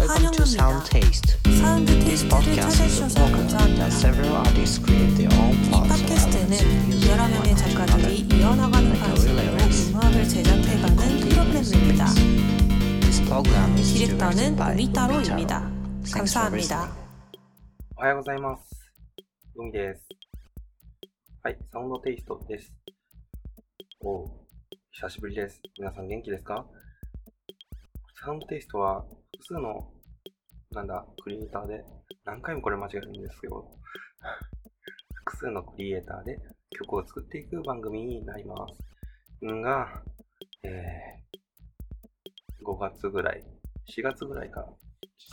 Welcome to Sound Taste. This podcast is a program that several artists create their own parts of elements in music and articulate like a lyrics. This program is directed by Mitaro. Thanks for listening. おはようございます。どみです。はい、サウンドテイストです。お久しぶりです。皆さん元気ですかサウンドテイストは複数の、なんだ、クリエイターで、何回もこれ間違えるんですよ。複数のクリエイターで曲を作っていく番組になります。んが、えー、5月ぐらい、4月ぐらいから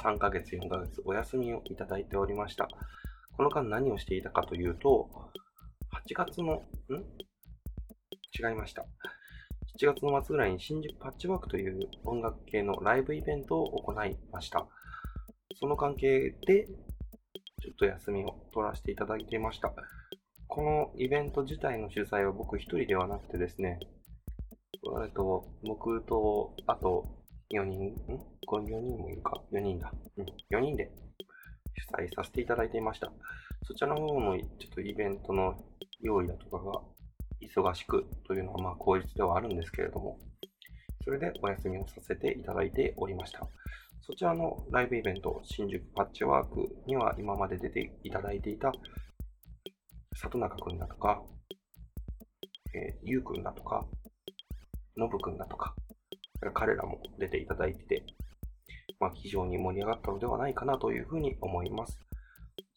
3ヶ月、4ヶ月お休みをいただいておりました。この間何をしていたかというと、8月の、ん？違いました。7月の末ぐらいに新宿パッチワークという音楽系のライブイベントを行いました。その関係で、ちょっと休みを取らせていただいていました。このイベント自体の主催は僕一人ではなくてですね、えっと、僕と、あと、4人、ん ?5、4人もいるか ?4 人だ。うん、4人で主催させていただいていました。そちらの方のちょっとイベントの用意だとかが忙しくというのはまあ効率ではあるんですけれども、それでお休みをさせていただいておりました。そちらのライブイベント、新宿パッチワークには今まで出ていただいていた里中くんだとか、えー、ゆうくんだとか、のぶくんだとか、彼らも出ていただいてて、まあ、非常に盛り上がったのではないかなというふうに思います。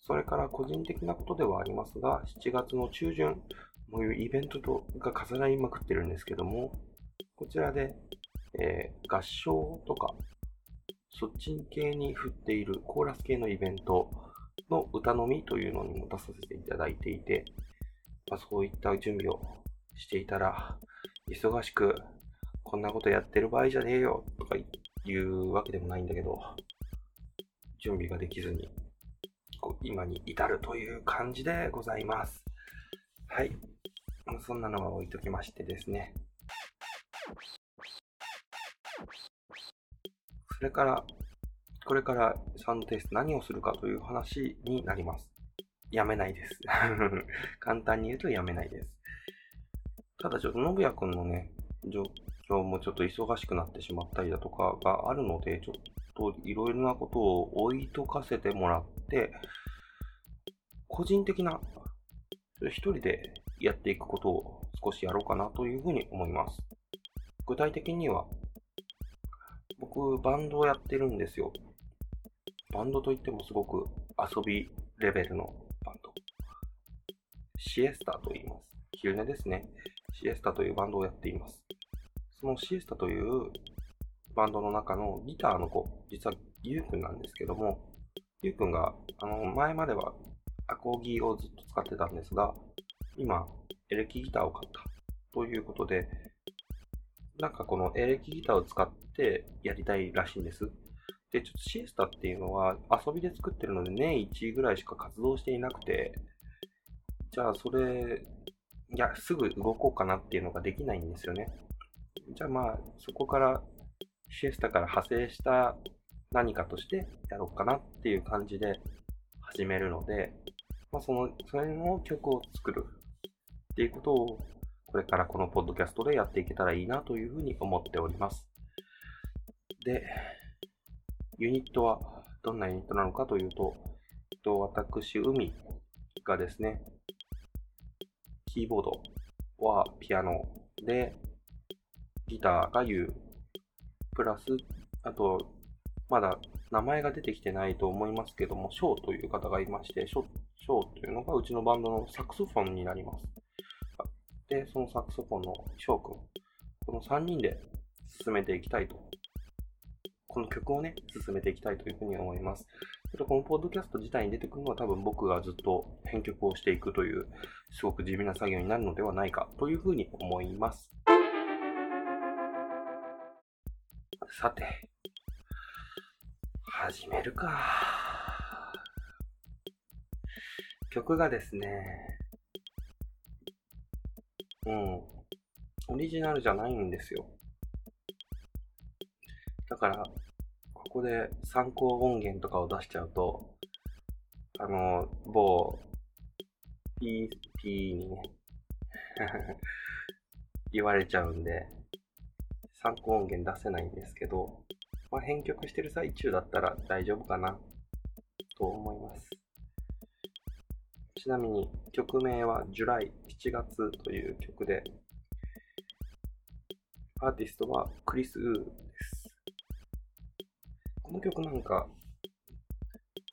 それから個人的なことではありますが、7月の中旬、こういうイベントとが重なりまくってるんですけども、こちらで、えー合唱とか、そっち系に振っているコーラス系のイベントの歌のみというのにも出させていただいていて、まあ、そういった準備をしていたら、忙しく、こんなことやってる場合じゃねえよとか言うわけでもないんだけど、準備ができずに、今に至るという感じでございます。はい。そんなのは置いときましてですね。それから、これからサンドテスト何をするかという話になります。やめないです。簡単に言うとやめないです。ただちょっと、信也くんのね、状況もちょっと忙しくなってしまったりだとかがあるので、ちょっといろいろなことを置いとかせてもらって、個人的な、一人でやっていくことを少しやろうかなというふうに思います。具体的には、僕、バンドをやってるんですよ。バンドといってもすごく遊びレベルのバンド。シエスタと言います。昼寝ですね。シエスタというバンドをやっています。そのシエスタというバンドの中のギターの子、実はゆうくんなんですけども、ゆうくんが、あの、前まではアコギをずっと使ってたんですが、今、エレキギターを買ったということで、なんかこのエレキギターを使ってやりたいらしいんです。で、ちょっとシエスタっていうのは遊びで作ってるので年1ぐらいしか活動していなくて、じゃあそれ、いや、すぐ動こうかなっていうのができないんですよね。じゃあまあ、そこからシエスタから派生した何かとしてやろうかなっていう感じで始めるので、まあ、その、それの曲を作るっていうことを、これからこのポッドキャストでやっていけたらいいなというふうに思っております。で、ユニットはどんなユニットなのかというと、えっと私、海がですね、キーボードはピアノで、ギターが U、プラス、あと、まだ名前が出てきてないと思いますけども、ショーという方がいまして、ショーショーというのがうちのバンドのサクソフォンになります。で、そのサクソフォンのショー君、この3人で進めていきたいと。この曲をね、進めていきたいというふうに思います。ちょっとこのポッドキャスト自体に出てくるのは多分僕がずっと編曲をしていくという、すごく地味な作業になるのではないかというふうに思います。さて、始めるか。曲がですね、うん、オリジナルじゃないんですよ。だから、ここで参考音源とかを出しちゃうと、あの、某 PP にね、言われちゃうんで、参考音源出せないんですけど、まあ、編曲してる最中だったら大丈夫かなと思います。ちなみに曲名は July 7月という曲で、アーティストはクリス・ウーです。この曲なんか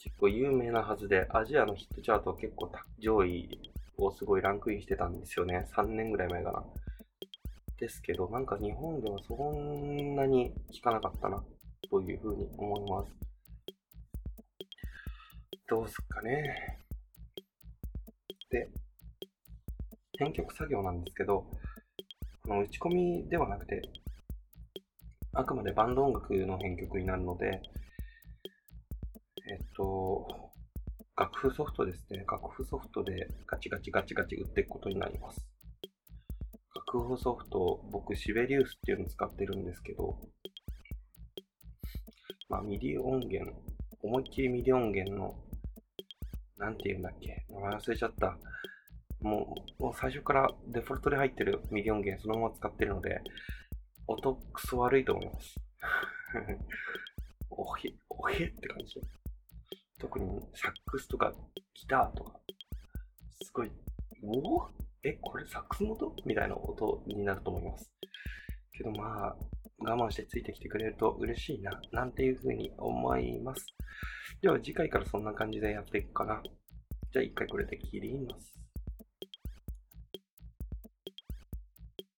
結構有名なはずで、アジアのヒットチャート結構上位をすごいランクインしてたんですよね。3年ぐらい前かな。ですけど、なんか日本ではそんなに聞かなかったな、というふうに思います。どうすっかね。で、編曲作業なんですけど、この打ち込みではなくて、あくまでバンド音楽の編曲になるので、えっと、楽譜ソフトですね。楽譜ソフトでガチガチガチガチ打っていくことになります。楽譜ソフト、僕、 Sibelius っていうのを使ってるんですけど、まあ、 MIDI 音源、思いっきり MIDI 音源の、なんて言うんだっけ、名前忘れちゃった。もう、もう最初からデフォルトで入ってる MIDI 音源そのまま使ってるので、音クソ悪いと思います。おへ、おへって感じ。特にサックスとかギターとか、すごい、おおえ、これサックスの音みたいな音になると思います。けどまあ、我慢してついてきてくれると嬉しいな、なんていうふうに思います。では次回からそんな感じでやっていくかな。じゃあ一回これで切ります。